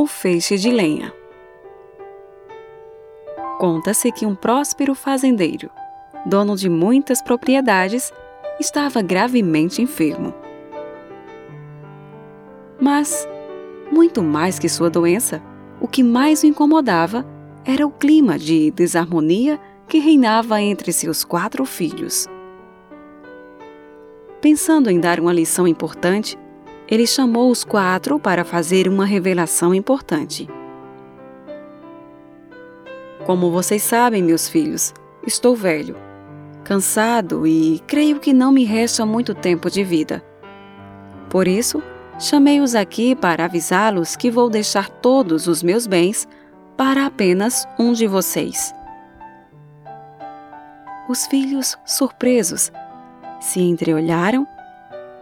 O feixe de lenha. Conta-se que um próspero fazendeiro, dono de muitas propriedades, estava gravemente enfermo. Mas, muito mais que sua doença, o que mais o incomodava era o clima de desarmonia que reinava entre seus quatro filhos. Pensando em dar uma lição importante, ele chamou os quatro para fazer uma revelação importante. Como vocês sabem, meus filhos, estou velho, cansado e creio que não me resta muito tempo de vida. Por isso, chamei-os aqui para avisá-los que vou deixar todos os meus bens para apenas um de vocês. Os filhos, surpresos, se entreolharam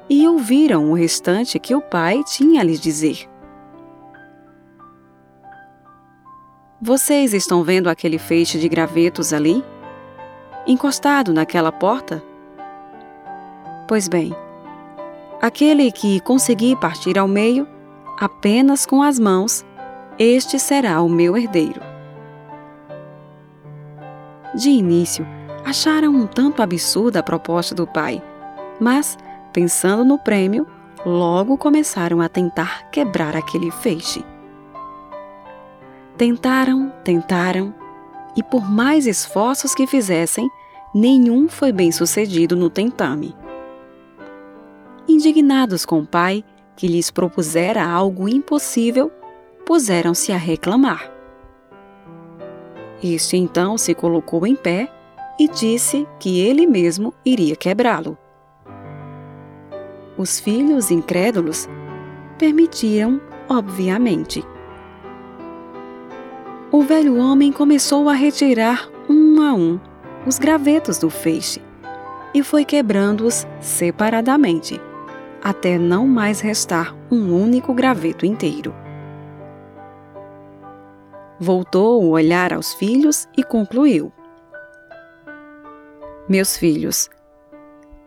e ouviram o restante que o pai tinha a lhes dizer. Vocês estão vendo aquele feixe de gravetos ali? Encostado naquela porta? Pois bem, aquele que conseguir partir ao meio, apenas com as mãos, este será o meu herdeiro. De início, acharam um tanto absurda a proposta do pai, mas pensando no prêmio, logo começaram a tentar quebrar aquele feixe. Tentaram, tentaram, e por mais esforços que fizessem, nenhum foi bem sucedido no tentame. Indignados com o pai, que lhes propusera algo impossível, puseram-se a reclamar. Este então se colocou em pé e disse que ele mesmo iria quebrá-lo. Os filhos incrédulos permitiram, obviamente. O velho homem começou a retirar um a um os gravetos do feixe e foi quebrando-os separadamente, até não mais restar um único graveto inteiro. Voltou o olhar aos filhos e concluiu: Meus filhos,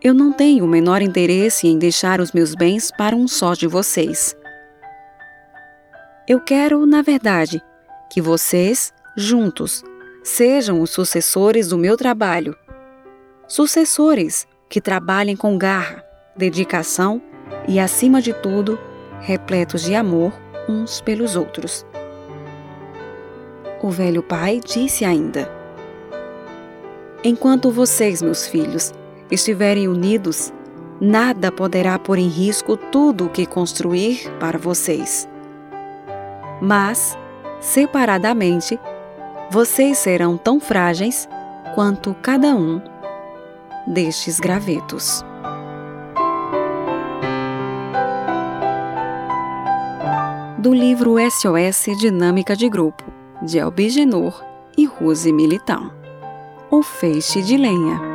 eu não tenho o menor interesse em deixar os meus bens para um só de vocês. Eu quero, na verdade, que vocês, juntos, sejam os sucessores do meu trabalho. Sucessores que trabalhem com garra, dedicação e, acima de tudo, repletos de amor uns pelos outros. O velho pai disse ainda: Enquanto vocês, meus filhos, estiverem unidos, nada poderá pôr em risco tudo o que construir para vocês. Mas, separadamente, vocês serão tão frágeis quanto cada um destes gravetos. Do livro SOS Dinâmica de Grupo, de Albigenor e Rose Militão. O Feixe de Lenha.